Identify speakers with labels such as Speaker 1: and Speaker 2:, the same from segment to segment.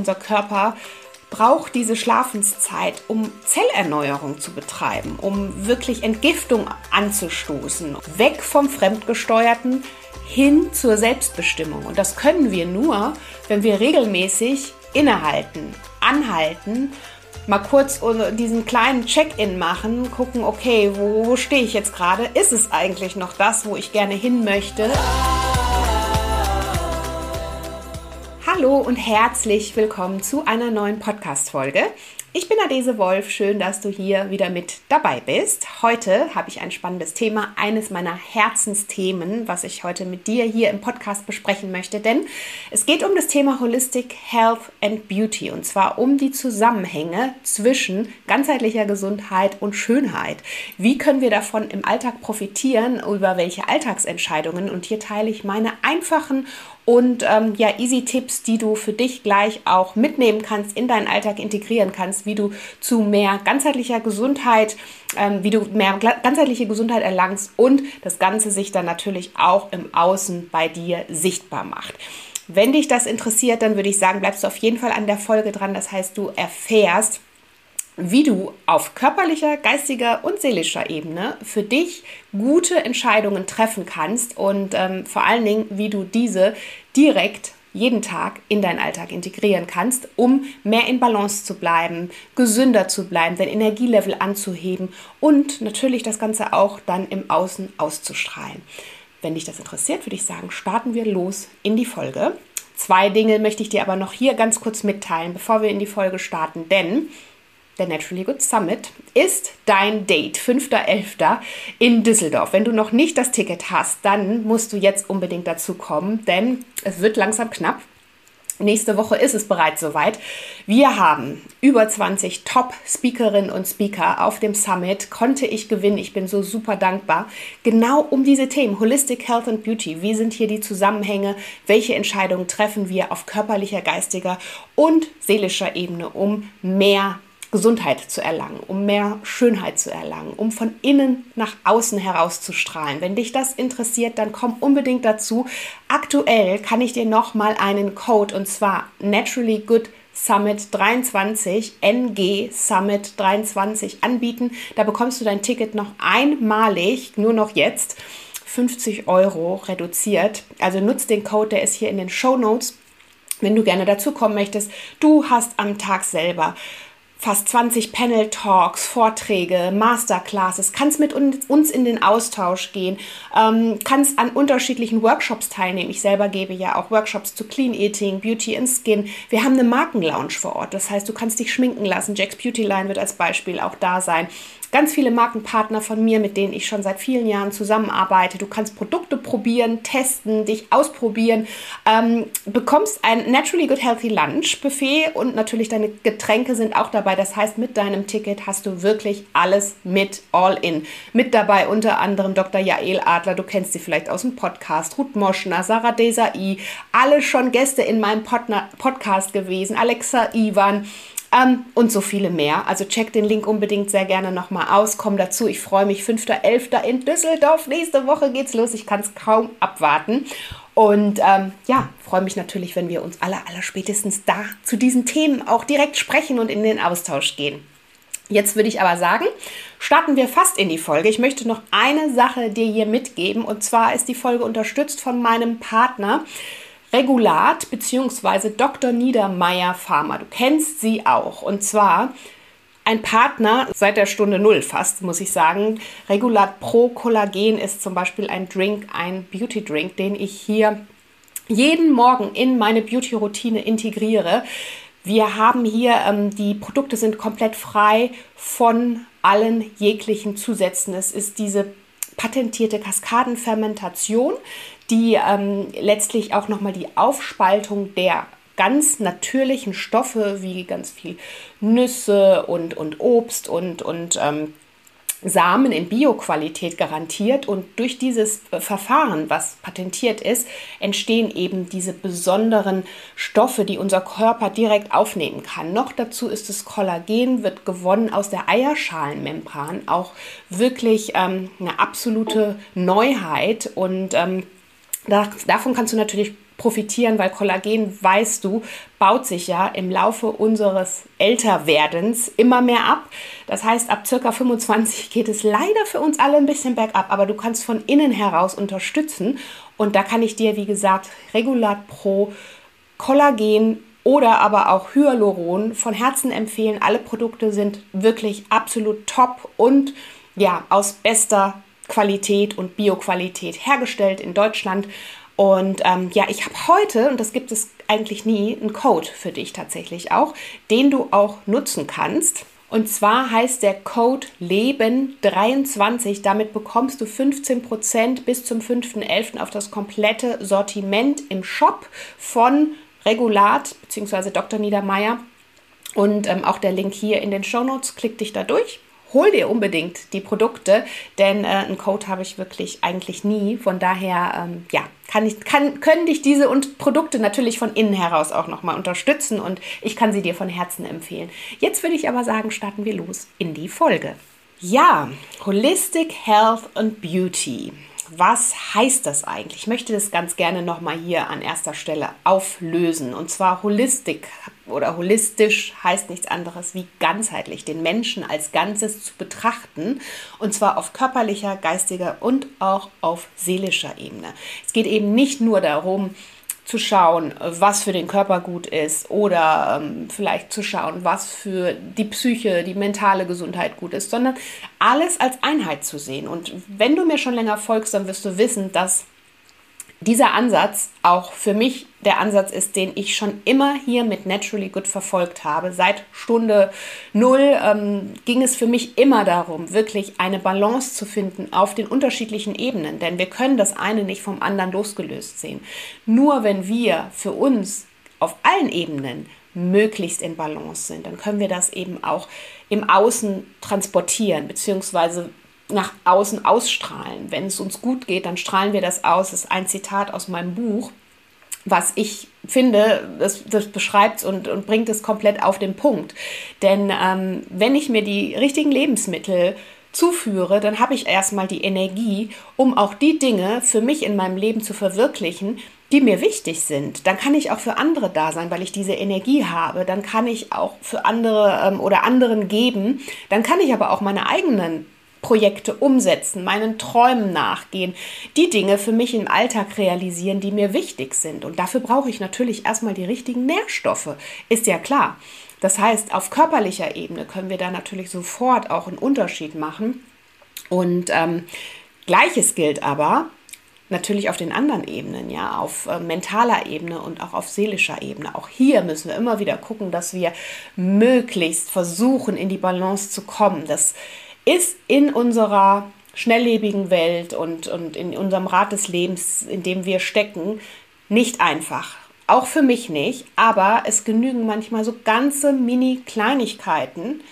Speaker 1: unser Körper braucht diese Schlafenszeit, um Zellerneuerung zu betreiben, um wirklich Entgiftung anzustoßen, weg vom Fremdgesteuerten hin zur Selbstbestimmung. Und das können wir nur, wenn wir regelmäßig innehalten, anhalten, mal kurz diesen kleinen Check-in machen, gucken, okay, wo, wo stehe ich jetzt gerade? Ist es eigentlich noch das, wo ich gerne hin möchte? Hallo und herzlich willkommen zu einer neuen Podcast-Folge. Ich bin Adese Wolf, schön, dass du hier wieder mit dabei bist. Heute habe ich ein spannendes Thema, eines meiner Herzensthemen, was ich heute mit dir hier im Podcast besprechen möchte, denn es geht um das Thema Holistic Health and Beauty und zwar um die Zusammenhänge zwischen ganzheitlicher Gesundheit und Schönheit. Wie können wir davon im Alltag profitieren, über welche Alltagsentscheidungen und hier teile ich meine einfachen und ähm, ja, easy Tipps, die du für dich gleich auch mitnehmen kannst, in deinen Alltag integrieren kannst, wie du zu mehr ganzheitlicher Gesundheit, ähm, wie du mehr ganzheitliche Gesundheit erlangst und das Ganze sich dann natürlich auch im Außen bei dir sichtbar macht. Wenn dich das interessiert, dann würde ich sagen, bleibst du auf jeden Fall an der Folge dran. Das heißt, du erfährst, wie du auf körperlicher, geistiger und seelischer Ebene für dich gute Entscheidungen treffen kannst und ähm, vor allen Dingen, wie du diese direkt jeden Tag in deinen Alltag integrieren kannst, um mehr in Balance zu bleiben, gesünder zu bleiben, dein Energielevel anzuheben und natürlich das Ganze auch dann im Außen auszustrahlen. Wenn dich das interessiert, würde ich sagen, starten wir los in die Folge. Zwei Dinge möchte ich dir aber noch hier ganz kurz mitteilen, bevor wir in die Folge starten, denn der Naturally Good Summit ist dein Date, 5.11. in Düsseldorf. Wenn du noch nicht das Ticket hast, dann musst du jetzt unbedingt dazu kommen, denn es wird langsam knapp. Nächste Woche ist es bereits soweit. Wir haben über 20 Top-Speakerinnen und Speaker auf dem Summit. Konnte ich gewinnen. Ich bin so super dankbar. Genau um diese Themen. Holistic Health and Beauty. Wie sind hier die Zusammenhänge? Welche Entscheidungen treffen wir auf körperlicher, geistiger und seelischer Ebene, um mehr Gesundheit zu erlangen, um mehr Schönheit zu erlangen, um von innen nach außen herauszustrahlen. Wenn dich das interessiert, dann komm unbedingt dazu. Aktuell kann ich dir noch mal einen Code und zwar Naturally Good Summit 23, NG Summit 23 anbieten. Da bekommst du dein Ticket noch einmalig, nur noch jetzt. 50 Euro reduziert. Also nutzt den Code, der ist hier in den Show Notes, wenn du gerne dazu kommen möchtest. Du hast am Tag selber fast 20 Panel-Talks, Vorträge, Masterclasses, kannst mit uns in den Austausch gehen, ähm, kannst an unterschiedlichen Workshops teilnehmen. Ich selber gebe ja auch Workshops zu Clean Eating, Beauty and Skin. Wir haben eine Markenlounge vor Ort, das heißt, du kannst dich schminken lassen. Jack's Beauty Line wird als Beispiel auch da sein ganz viele Markenpartner von mir, mit denen ich schon seit vielen Jahren zusammenarbeite. Du kannst Produkte probieren, testen, dich ausprobieren, ähm, bekommst ein Naturally Good Healthy Lunch Buffet und natürlich deine Getränke sind auch dabei. Das heißt, mit deinem Ticket hast du wirklich alles mit all in. Mit dabei unter anderem Dr. Jael Adler, du kennst sie vielleicht aus dem Podcast, Ruth Moschner, Sarah Desai, alle schon Gäste in meinem Podcast gewesen, Alexa Ivan, ähm, und so viele mehr. Also check den Link unbedingt sehr gerne nochmal aus. Komm dazu. Ich freue mich. 5.11. in Düsseldorf. Nächste Woche geht's los. Ich kann es kaum abwarten. Und ähm, ja, freue mich natürlich, wenn wir uns alle, aller spätestens da zu diesen Themen auch direkt sprechen und in den Austausch gehen. Jetzt würde ich aber sagen, starten wir fast in die Folge. Ich möchte noch eine Sache dir hier mitgeben und zwar ist die Folge unterstützt von meinem Partner Regulat bzw. Dr. Niedermeyer Pharma. Du kennst sie auch. Und zwar ein Partner seit der Stunde Null fast, muss ich sagen. Regulat Pro Kollagen ist zum Beispiel ein Drink, ein Beauty Drink, den ich hier jeden Morgen in meine Beauty-Routine integriere. Wir haben hier, ähm, die Produkte sind komplett frei von allen jeglichen Zusätzen. Es ist diese patentierte Kaskadenfermentation, die ähm, letztlich auch nochmal die Aufspaltung der ganz natürlichen Stoffe wie ganz viel Nüsse und, und Obst und, und ähm, Samen in Bioqualität garantiert. Und durch dieses Verfahren, was patentiert ist, entstehen eben diese besonderen Stoffe, die unser Körper direkt aufnehmen kann. Noch dazu ist das Kollagen, wird gewonnen aus der Eierschalenmembran, auch wirklich ähm, eine absolute Neuheit. Und ähm, davon kannst du natürlich profitieren, weil Kollagen, weißt du, baut sich ja im Laufe unseres Älterwerdens immer mehr ab. Das heißt, ab circa 25 geht es leider für uns alle ein bisschen bergab, aber du kannst von innen heraus unterstützen. Und da kann ich dir, wie gesagt, Regulat Pro, Kollagen oder aber auch Hyaluron von Herzen empfehlen. Alle Produkte sind wirklich absolut top und ja, aus bester Qualität und Bioqualität hergestellt in Deutschland. Und ähm, ja, ich habe heute, und das gibt es eigentlich nie, einen Code für dich tatsächlich auch, den du auch nutzen kannst. Und zwar heißt der Code Leben23. Damit bekommst du 15% bis zum 5.11. auf das komplette Sortiment im Shop von Regulat bzw. Dr. Niedermeyer. Und ähm, auch der Link hier in den Show Notes. Klick dich da durch hol dir unbedingt die Produkte, denn äh, einen Code habe ich wirklich eigentlich nie. Von daher, ähm, ja, kann ich, kann, können dich diese und Produkte natürlich von innen heraus auch nochmal unterstützen und ich kann sie dir von Herzen empfehlen. Jetzt würde ich aber sagen, starten wir los in die Folge. Ja, Holistic Health and Beauty was heißt das eigentlich? Ich möchte das ganz gerne nochmal hier an erster Stelle auflösen. Und zwar Holistik oder holistisch heißt nichts anderes wie ganzheitlich, den Menschen als Ganzes zu betrachten. Und zwar auf körperlicher, geistiger und auch auf seelischer Ebene. Es geht eben nicht nur darum, zu schauen, was für den Körper gut ist oder ähm, vielleicht zu schauen, was für die Psyche, die mentale Gesundheit gut ist, sondern alles als Einheit zu sehen. Und wenn du mir schon länger folgst, dann wirst du wissen, dass dieser Ansatz auch für mich der Ansatz ist, den ich schon immer hier mit Naturally Good verfolgt habe. Seit Stunde Null ähm, ging es für mich immer darum, wirklich eine Balance zu finden auf den unterschiedlichen Ebenen. Denn wir können das eine nicht vom anderen losgelöst sehen. Nur wenn wir für uns auf allen Ebenen möglichst in Balance sind, dann können wir das eben auch im Außen transportieren, beziehungsweise nach außen ausstrahlen. Wenn es uns gut geht, dann strahlen wir das aus. Das ist ein Zitat aus meinem Buch, was ich finde, das, das beschreibt und, und bringt es komplett auf den Punkt. Denn ähm, wenn ich mir die richtigen Lebensmittel zuführe, dann habe ich erstmal die Energie, um auch die Dinge für mich in meinem Leben zu verwirklichen, die mir wichtig sind. Dann kann ich auch für andere da sein, weil ich diese Energie habe. Dann kann ich auch für andere ähm, oder anderen geben. Dann kann ich aber auch meine eigenen Projekte umsetzen, meinen Träumen nachgehen, die Dinge für mich im Alltag realisieren, die mir wichtig sind. Und dafür brauche ich natürlich erstmal die richtigen Nährstoffe, ist ja klar. Das heißt, auf körperlicher Ebene können wir da natürlich sofort auch einen Unterschied machen. Und ähm, gleiches gilt aber natürlich auf den anderen Ebenen, ja, auf äh, mentaler Ebene und auch auf seelischer Ebene. Auch hier müssen wir immer wieder gucken, dass wir möglichst versuchen, in die Balance zu kommen, dass ist in unserer schnelllebigen Welt und, und in unserem Rad des Lebens, in dem wir stecken, nicht einfach. Auch für mich nicht, aber es genügen manchmal so ganze Mini-Kleinigkeiten,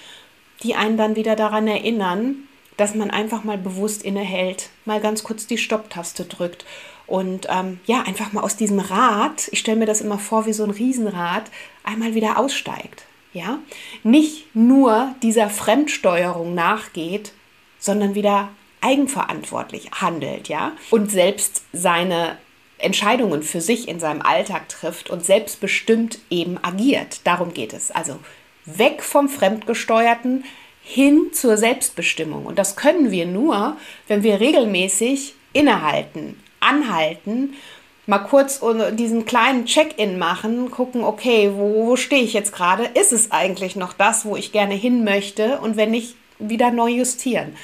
Speaker 1: die einen dann wieder daran erinnern, dass man einfach mal bewusst innehält, mal ganz kurz die Stopptaste drückt und ähm, ja, einfach mal aus diesem Rad, ich stelle mir das immer vor wie so ein Riesenrad, einmal wieder aussteigt ja, nicht nur dieser Fremdsteuerung nachgeht, sondern wieder eigenverantwortlich handelt, ja, und selbst seine Entscheidungen für sich in seinem Alltag trifft und selbstbestimmt eben agiert. Darum geht es. Also weg vom Fremdgesteuerten hin zur Selbstbestimmung. Und das können wir nur, wenn wir regelmäßig innehalten, anhalten mal kurz diesen kleinen Check-in machen, gucken, okay, wo, wo stehe ich jetzt gerade? Ist es eigentlich noch das, wo ich gerne hin möchte? Und wenn nicht, wieder neu justieren.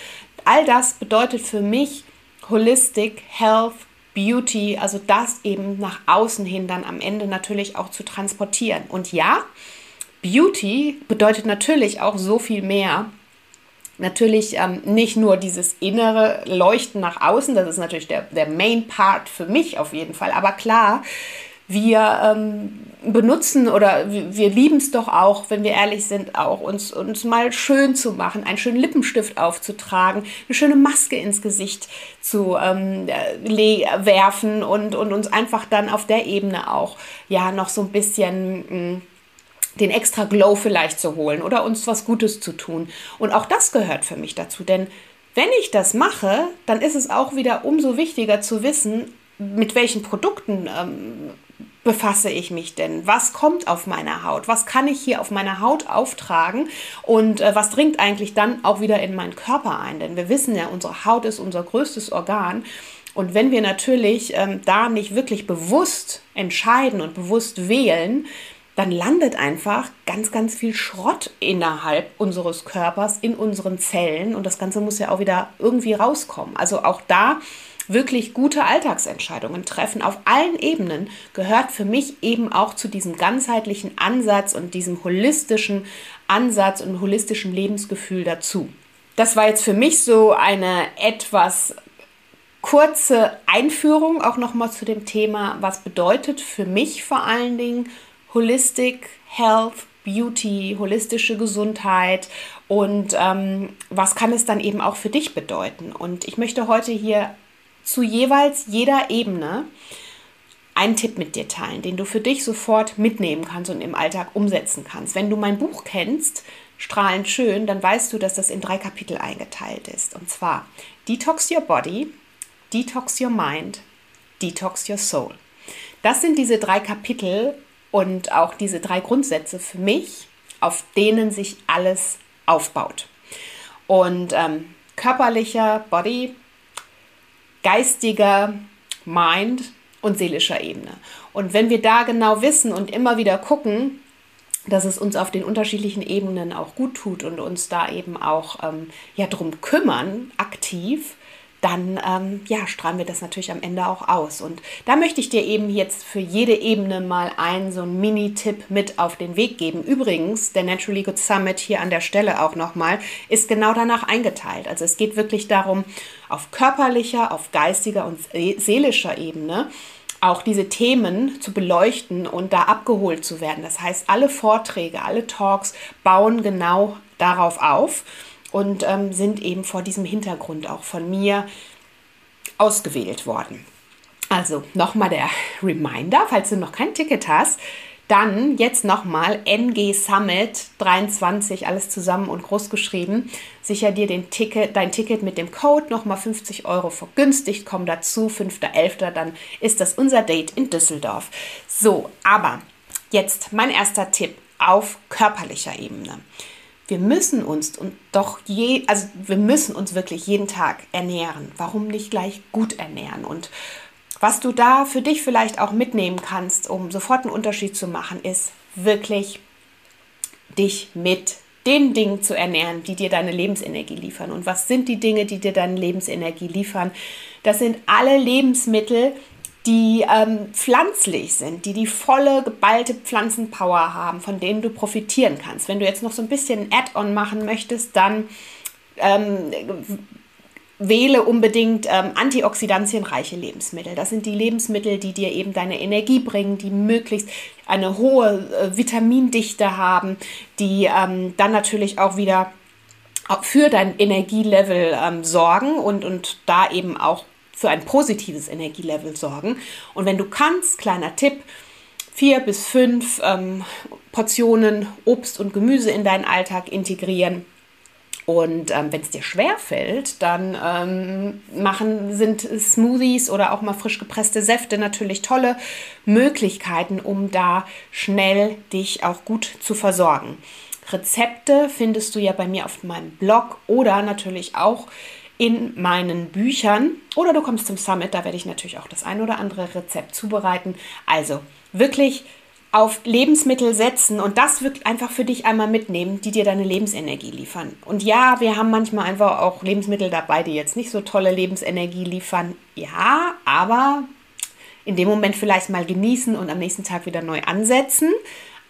Speaker 1: All das bedeutet für mich Holistic Health Beauty, also das eben nach außen hin dann am Ende natürlich auch zu transportieren. Und ja, Beauty bedeutet natürlich auch so viel mehr Natürlich ähm, nicht nur dieses innere Leuchten nach außen, das ist natürlich der, der Main Part für mich auf jeden Fall, aber klar, wir ähm, benutzen oder wir, lieben es doch auch, wenn wir ehrlich sind, auch uns, uns mal schön zu machen, einen schönen Lippenstift aufzutragen, eine schöne Maske ins Gesicht zu ähm, werfen und, und uns einfach dann auf der Ebene auch ja noch so ein bisschen. Den extra Glow vielleicht zu holen oder uns was Gutes zu tun. Und auch das gehört für mich dazu, denn wenn ich das mache, dann ist es auch wieder umso wichtiger zu wissen, mit welchen Produkten ähm, befasse ich mich denn? Was kommt auf meine Haut? Was kann ich hier auf meiner Haut auftragen? Und äh, was dringt eigentlich dann auch wieder in meinen Körper ein? Denn wir wissen ja, unsere Haut ist unser größtes Organ. Und wenn wir natürlich ähm, da nicht wirklich bewusst entscheiden und bewusst wählen, dann landet einfach ganz, ganz viel Schrott innerhalb unseres Körpers, in unseren Zellen. Und das Ganze muss ja auch wieder irgendwie rauskommen. Also auch da wirklich gute Alltagsentscheidungen treffen auf allen Ebenen gehört für mich eben auch zu diesem ganzheitlichen Ansatz und diesem holistischen Ansatz und holistischen Lebensgefühl dazu. Das war jetzt für mich so eine etwas kurze Einführung auch nochmal zu dem Thema, was bedeutet für mich vor allen Dingen Holistic Health, Beauty, holistische Gesundheit und ähm, was kann es dann eben auch für dich bedeuten. Und ich möchte heute hier zu jeweils jeder Ebene einen Tipp mit dir teilen, den du für dich sofort mitnehmen kannst und im Alltag umsetzen kannst. Wenn du mein Buch kennst, Strahlend Schön, dann weißt du, dass das in drei Kapitel eingeteilt ist. Und zwar Detox Your Body, Detox Your Mind, Detox Your Soul. Das sind diese drei Kapitel und auch diese drei Grundsätze für mich, auf denen sich alles aufbaut. Und ähm, körperlicher Body, geistiger Mind und seelischer Ebene. Und wenn wir da genau wissen und immer wieder gucken, dass es uns auf den unterschiedlichen Ebenen auch gut tut und uns da eben auch ähm, ja drum kümmern, aktiv, dann ähm, ja, strahlen wir das natürlich am Ende auch aus. Und da möchte ich dir eben jetzt für jede Ebene mal einen so einen Mini-Tipp mit auf den Weg geben. Übrigens, der Naturally Good Summit hier an der Stelle auch nochmal ist genau danach eingeteilt. Also es geht wirklich darum, auf körperlicher, auf geistiger und seelischer Ebene auch diese Themen zu beleuchten und da abgeholt zu werden. Das heißt, alle Vorträge, alle Talks bauen genau darauf auf und ähm, sind eben vor diesem Hintergrund auch von mir ausgewählt worden. Also nochmal der Reminder, falls du noch kein Ticket hast, dann jetzt nochmal NG Summit 23, alles zusammen und groß geschrieben. Sicher dir den Ticket, dein Ticket mit dem Code nochmal 50 Euro vergünstigt. Komm dazu, 5.11. Dann ist das unser Date in Düsseldorf. So, aber jetzt mein erster Tipp auf körperlicher Ebene wir müssen uns und doch je, also wir müssen uns wirklich jeden Tag ernähren. Warum nicht gleich gut ernähren? Und was du da für dich vielleicht auch mitnehmen kannst, um sofort einen Unterschied zu machen, ist wirklich dich mit den Dingen zu ernähren, die dir deine Lebensenergie liefern. Und was sind die Dinge, die dir deine Lebensenergie liefern? Das sind alle Lebensmittel, die ähm, pflanzlich sind, die die volle geballte Pflanzenpower haben, von denen du profitieren kannst. Wenn du jetzt noch so ein bisschen Add-on machen möchtest, dann ähm, wähle unbedingt ähm, antioxidantienreiche Lebensmittel. Das sind die Lebensmittel, die dir eben deine Energie bringen, die möglichst eine hohe äh, Vitamindichte haben, die ähm, dann natürlich auch wieder für dein Energielevel ähm, sorgen und, und da eben auch für ein positives Energielevel sorgen. Und wenn du kannst, kleiner Tipp, vier bis fünf ähm, Portionen Obst und Gemüse in deinen Alltag integrieren. Und ähm, wenn es dir schwer fällt, dann ähm, machen, sind Smoothies oder auch mal frisch gepresste Säfte natürlich tolle Möglichkeiten, um da schnell dich auch gut zu versorgen. Rezepte findest du ja bei mir auf meinem Blog oder natürlich auch in meinen Büchern oder du kommst zum Summit, da werde ich natürlich auch das ein oder andere Rezept zubereiten. Also wirklich auf Lebensmittel setzen und das wirklich einfach für dich einmal mitnehmen, die dir deine Lebensenergie liefern. Und ja, wir haben manchmal einfach auch Lebensmittel dabei, die jetzt nicht so tolle Lebensenergie liefern. Ja, aber in dem Moment vielleicht mal genießen und am nächsten Tag wieder neu ansetzen.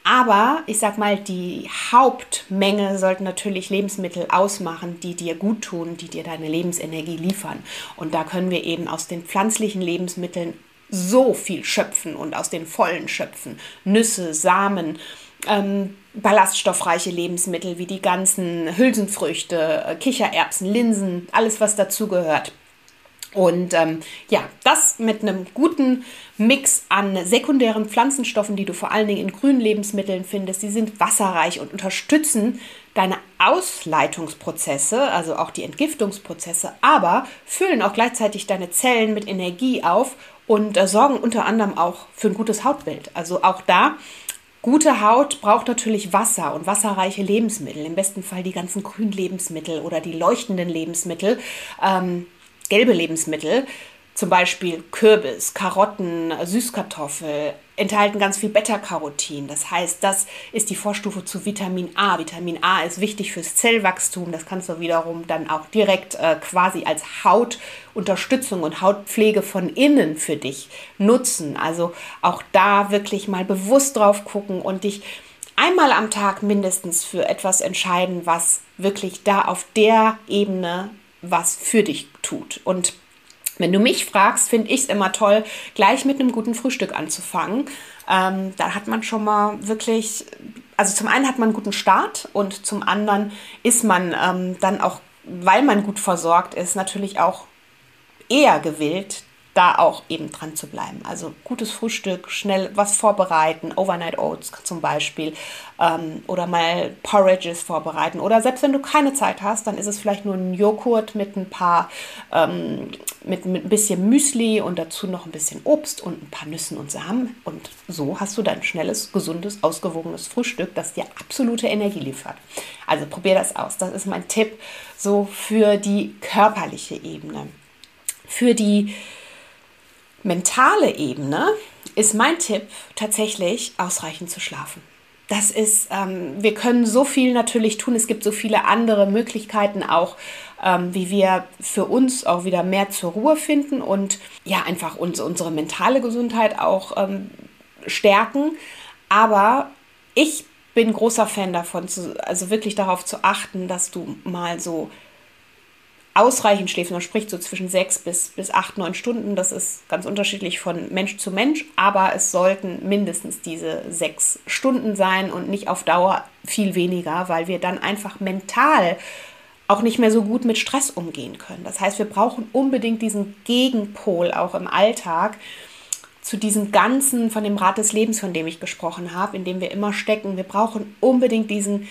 Speaker 1: Aber ich sag mal, die Hauptmenge sollten natürlich Lebensmittel ausmachen, die dir gut tun, die dir deine Lebensenergie liefern. Und da können wir eben aus den pflanzlichen Lebensmitteln so viel schöpfen und aus den vollen schöpfen. Nüsse, Samen, ähm, ballaststoffreiche Lebensmittel wie die ganzen Hülsenfrüchte, äh, Kichererbsen, Linsen, alles was dazugehört. Und ähm, ja, das mit einem guten Mix an sekundären Pflanzenstoffen, die du vor allen Dingen in grünen Lebensmitteln findest. Sie sind wasserreich und unterstützen deine Ausleitungsprozesse, also auch die Entgiftungsprozesse, aber füllen auch gleichzeitig deine Zellen mit Energie auf und äh, sorgen unter anderem auch für ein gutes Hautbild. Also auch da Gute Haut braucht natürlich Wasser und wasserreiche Lebensmittel, im besten Fall die ganzen grünen Lebensmittel oder die leuchtenden Lebensmittel, ähm, gelbe Lebensmittel, zum Beispiel Kürbis, Karotten, Süßkartoffel, enthalten ganz viel Beta-Carotin. Das heißt, das ist die Vorstufe zu Vitamin A. Vitamin A ist wichtig fürs Zellwachstum. Das kannst du wiederum dann auch direkt äh, quasi als Hautunterstützung und Hautpflege von innen für dich nutzen. Also auch da wirklich mal bewusst drauf gucken und dich einmal am Tag mindestens für etwas entscheiden, was wirklich da auf der Ebene was für dich tut. Und wenn du mich fragst, finde ich es immer toll, gleich mit einem guten Frühstück anzufangen. Ähm, da hat man schon mal wirklich, also zum einen hat man einen guten Start und zum anderen ist man ähm, dann auch, weil man gut versorgt ist, natürlich auch eher gewillt, da auch eben dran zu bleiben. Also gutes Frühstück, schnell was vorbereiten, Overnight Oats zum Beispiel ähm, oder mal Porridges vorbereiten. Oder selbst wenn du keine Zeit hast, dann ist es vielleicht nur ein Joghurt mit ein paar, ähm, mit, mit ein bisschen Müsli und dazu noch ein bisschen Obst und ein paar Nüssen und Samen. Und so hast du dein schnelles, gesundes, ausgewogenes Frühstück, das dir absolute Energie liefert. Also probier das aus. Das ist mein Tipp so für die körperliche Ebene. Für die mentale Ebene ist mein Tipp tatsächlich ausreichend zu schlafen. Das ist, ähm, wir können so viel natürlich tun. Es gibt so viele andere Möglichkeiten auch, ähm, wie wir für uns auch wieder mehr zur Ruhe finden und ja, einfach uns, unsere mentale Gesundheit auch ähm, stärken. Aber ich bin großer Fan davon, zu, also wirklich darauf zu achten, dass du mal so ausreichend schläft. Man spricht so zwischen sechs bis, bis acht, neun Stunden. Das ist ganz unterschiedlich von Mensch zu Mensch, aber es sollten mindestens diese sechs Stunden sein und nicht auf Dauer viel weniger, weil wir dann einfach mental auch nicht mehr so gut mit Stress umgehen können. Das heißt, wir brauchen unbedingt diesen Gegenpol auch im Alltag zu diesem ganzen, von dem Rad des Lebens, von dem ich gesprochen habe, in dem wir immer stecken. Wir brauchen unbedingt diesen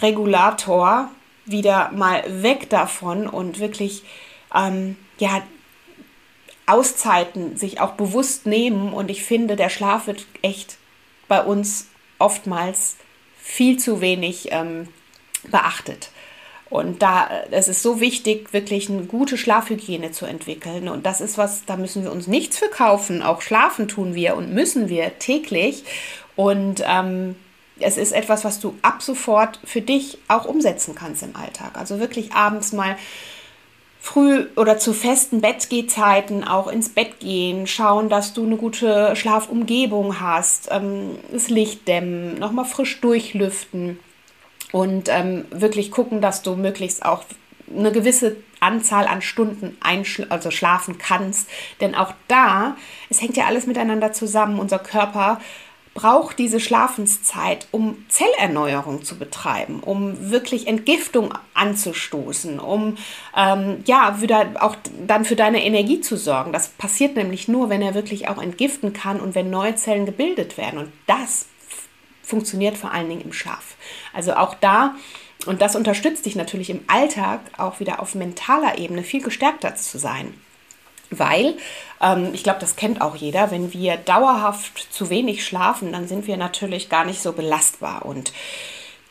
Speaker 1: Regulator, wieder mal weg davon und wirklich ähm, ja, Auszeiten sich auch bewusst nehmen. Und ich finde, der Schlaf wird echt bei uns oftmals viel zu wenig ähm, beachtet. Und da es ist so wichtig, wirklich eine gute Schlafhygiene zu entwickeln. Und das ist was, da müssen wir uns nichts für kaufen. Auch schlafen tun wir und müssen wir täglich. Und ähm, es ist etwas, was du ab sofort für dich auch umsetzen kannst im Alltag. Also wirklich abends mal früh oder zu festen Bettgehzeiten auch ins Bett gehen, schauen, dass du eine gute Schlafumgebung hast, ähm, das Licht dämmen, nochmal frisch durchlüften und ähm, wirklich gucken, dass du möglichst auch eine gewisse Anzahl an Stunden also schlafen kannst. Denn auch da, es hängt ja alles miteinander zusammen. Unser Körper braucht diese Schlafenszeit, um Zellerneuerung zu betreiben, um wirklich Entgiftung anzustoßen, um ähm, ja wieder auch dann für deine Energie zu sorgen. Das passiert nämlich nur, wenn er wirklich auch entgiften kann und wenn neue Zellen gebildet werden. Und das funktioniert vor allen Dingen im Schlaf. Also auch da und das unterstützt dich natürlich im Alltag auch wieder auf mentaler Ebene viel gestärkter zu sein. Weil, ähm, ich glaube, das kennt auch jeder, wenn wir dauerhaft zu wenig schlafen, dann sind wir natürlich gar nicht so belastbar. Und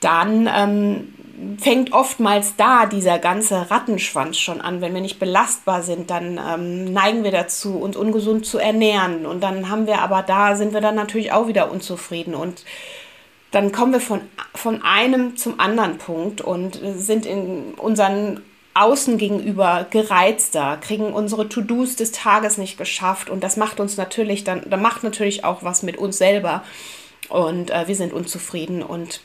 Speaker 1: dann ähm, fängt oftmals da dieser ganze Rattenschwanz schon an. Wenn wir nicht belastbar sind, dann ähm, neigen wir dazu, uns ungesund zu ernähren. Und dann haben wir aber da, sind wir dann natürlich auch wieder unzufrieden. Und dann kommen wir von, von einem zum anderen Punkt und sind in unseren außen gegenüber gereizter, kriegen unsere To-Dos des Tages nicht geschafft und das macht uns natürlich dann, da macht natürlich auch was mit uns selber und äh, wir sind unzufrieden und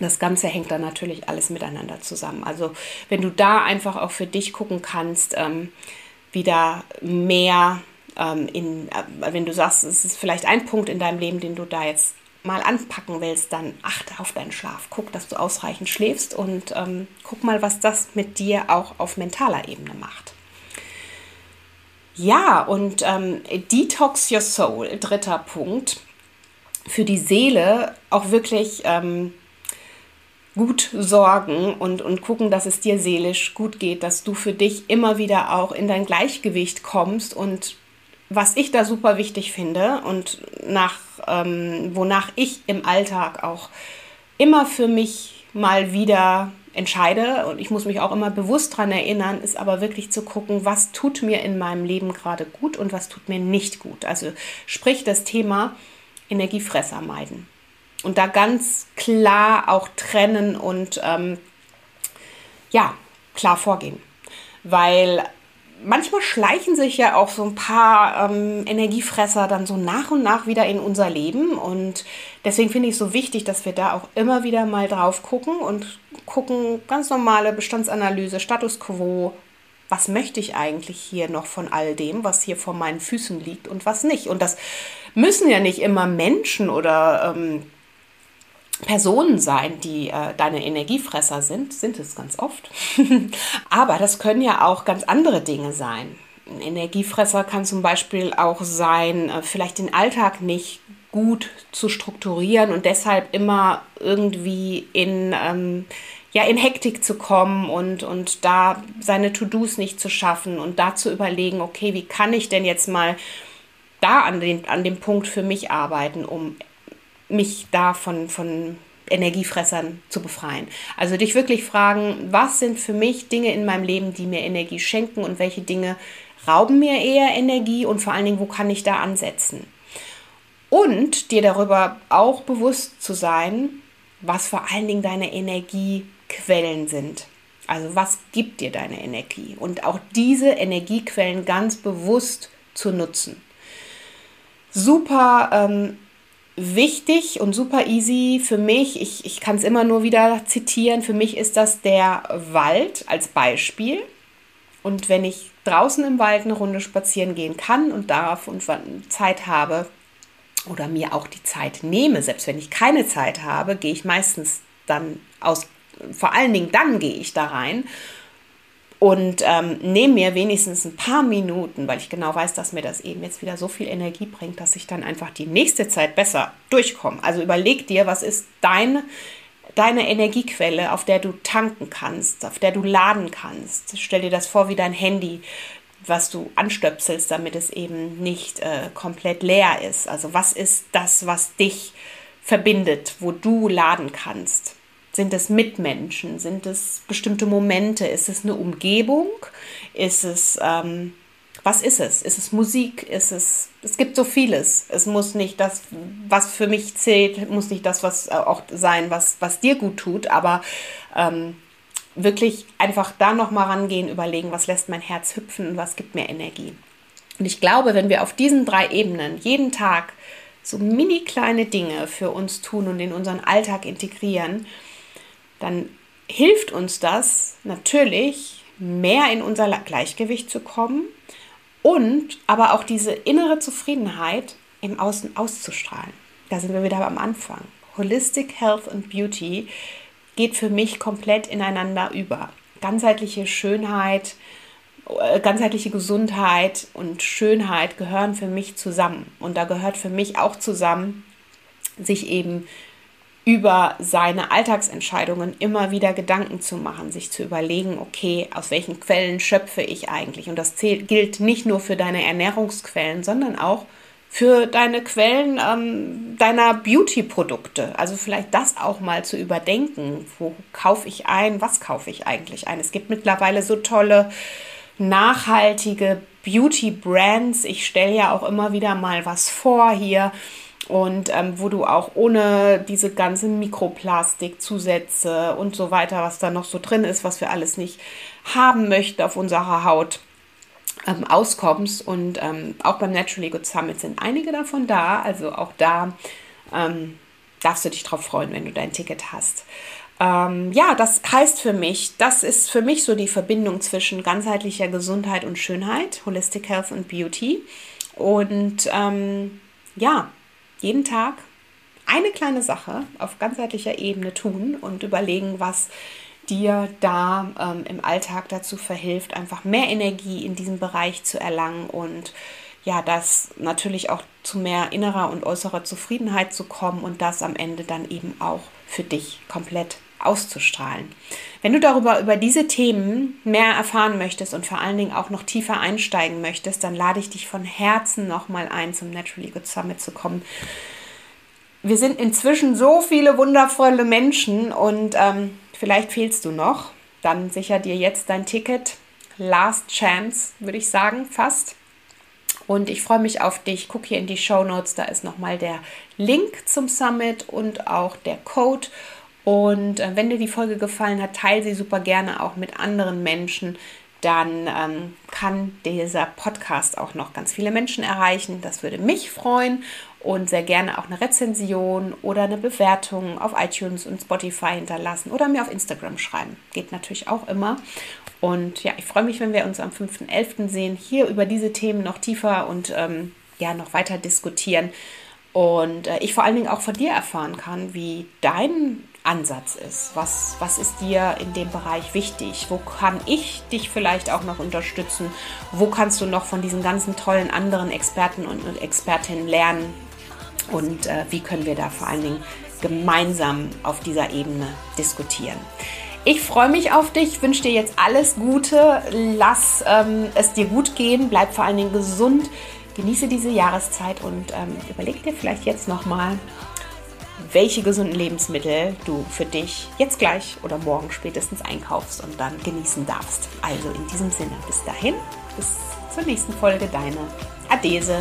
Speaker 1: das Ganze hängt dann natürlich alles miteinander zusammen. Also wenn du da einfach auch für dich gucken kannst, ähm, wieder mehr ähm, in, äh, wenn du sagst, es ist vielleicht ein Punkt in deinem Leben, den du da jetzt mal anpacken willst, dann achte auf deinen Schlaf. Guck, dass du ausreichend schläfst und ähm, guck mal, was das mit dir auch auf mentaler Ebene macht. Ja, und ähm, Detox Your Soul, dritter Punkt. Für die Seele auch wirklich ähm, gut sorgen und, und gucken, dass es dir seelisch gut geht, dass du für dich immer wieder auch in dein Gleichgewicht kommst und was ich da super wichtig finde und nach, ähm, wonach ich im Alltag auch immer für mich mal wieder entscheide und ich muss mich auch immer bewusst daran erinnern, ist aber wirklich zu gucken, was tut mir in meinem Leben gerade gut und was tut mir nicht gut. Also sprich das Thema Energiefresser meiden und da ganz klar auch trennen und ähm, ja, klar vorgehen. Weil manchmal schleichen sich ja auch so ein paar ähm, Energiefresser dann so nach und nach wieder in unser Leben. Und deswegen finde ich es so wichtig, dass wir da auch immer wieder mal drauf gucken und gucken, ganz normale Bestandsanalyse, Status quo. Was möchte ich eigentlich hier noch von all dem, was hier vor meinen Füßen liegt und was nicht? Und das müssen ja nicht immer Menschen oder ähm, Personen sein, die äh, deine Energiefresser sind, sind es ganz oft. Aber das können ja auch ganz andere Dinge sein. Ein Energiefresser kann zum Beispiel auch sein, äh, vielleicht den Alltag nicht gut zu strukturieren und deshalb immer irgendwie in, ähm, ja, in Hektik zu kommen und, und da seine To-Dos nicht zu schaffen und da zu überlegen, okay, wie kann ich denn jetzt mal da an, den, an dem Punkt für mich arbeiten, um mich da von, von Energiefressern zu befreien. Also dich wirklich fragen, was sind für mich Dinge in meinem Leben, die mir Energie schenken und welche Dinge rauben mir eher Energie und vor allen Dingen, wo kann ich da ansetzen? Und dir darüber auch bewusst zu sein, was vor allen Dingen deine Energiequellen sind. Also was gibt dir deine Energie? Und auch diese Energiequellen ganz bewusst zu nutzen. Super ähm, wichtig und super easy für mich, ich, ich kann es immer nur wieder zitieren, für mich ist das der Wald als Beispiel. Und wenn ich draußen im Wald eine Runde spazieren gehen kann und darf und Zeit habe oder mir auch die Zeit nehme, selbst wenn ich keine Zeit habe, gehe ich meistens dann aus, vor allen Dingen dann gehe ich da rein und ähm, nehme mir wenigstens ein paar Minuten, weil ich genau weiß, dass mir das eben jetzt wieder so viel Energie bringt, dass ich dann einfach die nächste Zeit besser durchkomme. Also überleg dir, was ist deine, deine Energiequelle, auf der du tanken kannst, auf der du laden kannst. Stell dir das vor wie dein Handy, was du anstöpselst, damit es eben nicht äh, komplett leer ist. Also was ist das, was dich verbindet, wo du laden kannst? Sind es Mitmenschen? Sind es bestimmte Momente? Ist es eine Umgebung? Ist es, ähm, was ist es? Ist es Musik? Ist es, es gibt so vieles. Es muss nicht das, was für mich zählt, muss nicht das, was auch sein, was, was dir gut tut, aber ähm, wirklich einfach da nochmal rangehen, überlegen, was lässt mein Herz hüpfen und was gibt mir Energie. Und ich glaube, wenn wir auf diesen drei Ebenen jeden Tag so mini kleine Dinge für uns tun und in unseren Alltag integrieren, dann hilft uns das natürlich, mehr in unser Gleichgewicht zu kommen und aber auch diese innere Zufriedenheit im Außen auszustrahlen. Da sind wir wieder am Anfang. Holistic Health and Beauty geht für mich komplett ineinander über. Ganzheitliche Schönheit, äh, ganzheitliche Gesundheit und Schönheit gehören für mich zusammen. Und da gehört für mich auch zusammen, sich eben über seine Alltagsentscheidungen immer wieder Gedanken zu machen, sich zu überlegen, okay, aus welchen Quellen schöpfe ich eigentlich? Und das zählt, gilt nicht nur für deine Ernährungsquellen, sondern auch für deine Quellen ähm, deiner Beauty-Produkte. Also vielleicht das auch mal zu überdenken. Wo kaufe ich ein? Was kaufe ich eigentlich ein? Es gibt mittlerweile so tolle, nachhaltige Beauty-Brands. Ich stelle ja auch immer wieder mal was vor hier und ähm, wo du auch ohne diese ganzen Mikroplastikzusätze und so weiter, was da noch so drin ist, was wir alles nicht haben möchten auf unserer Haut, ähm, auskommst. Und ähm, auch beim Naturally Good Summit sind einige davon da. Also auch da ähm, darfst du dich drauf freuen, wenn du dein Ticket hast. Ähm, ja, das heißt für mich, das ist für mich so die Verbindung zwischen ganzheitlicher Gesundheit und Schönheit, Holistic Health und Beauty. Und ähm, ja, jeden Tag eine kleine Sache auf ganzheitlicher Ebene tun und überlegen, was dir da ähm, im Alltag dazu verhilft, einfach mehr Energie in diesem Bereich zu erlangen und ja, das natürlich auch zu mehr innerer und äußerer Zufriedenheit zu kommen und das am Ende dann eben auch für dich komplett auszustrahlen. Wenn du darüber über diese Themen mehr erfahren möchtest und vor allen Dingen auch noch tiefer einsteigen möchtest, dann lade ich dich von Herzen nochmal ein, zum Naturally Good Summit zu kommen. Wir sind inzwischen so viele wundervolle Menschen und ähm, vielleicht fehlst du noch. Dann sicher dir jetzt dein Ticket. Last Chance, würde ich sagen, fast. Und ich freue mich auf dich. Guck hier in die Show Notes, da ist nochmal der Link zum Summit und auch der Code. Und äh, wenn dir die Folge gefallen hat, teile sie super gerne auch mit anderen Menschen. Dann ähm, kann dieser Podcast auch noch ganz viele Menschen erreichen. Das würde mich freuen und sehr gerne auch eine Rezension oder eine Bewertung auf iTunes und Spotify hinterlassen oder mir auf Instagram schreiben. Geht natürlich auch immer. Und ja, ich freue mich, wenn wir uns am 5.11. sehen, hier über diese Themen noch tiefer und ähm, ja, noch weiter diskutieren. Und äh, ich vor allen Dingen auch von dir erfahren kann, wie dein Ansatz ist. Was, was ist dir in dem Bereich wichtig? Wo kann ich dich vielleicht auch noch unterstützen? Wo kannst du noch von diesen ganzen tollen anderen Experten und, Expertinnen lernen? Und äh, wie können wir da vor allen Dingen gemeinsam auf dieser Ebene diskutieren? Ich freue mich auf dich, wünsche dir jetzt alles Gute, lass ähm, es dir gut gehen, bleib vor allen Dingen gesund, genieße diese Jahreszeit und ähm, überleg dir vielleicht jetzt nochmal, welche gesunden Lebensmittel du für dich jetzt gleich oder morgen spätestens einkaufst und dann genießen darfst. Also in diesem Sinne, bis dahin, bis zur nächsten Folge, deine Adese.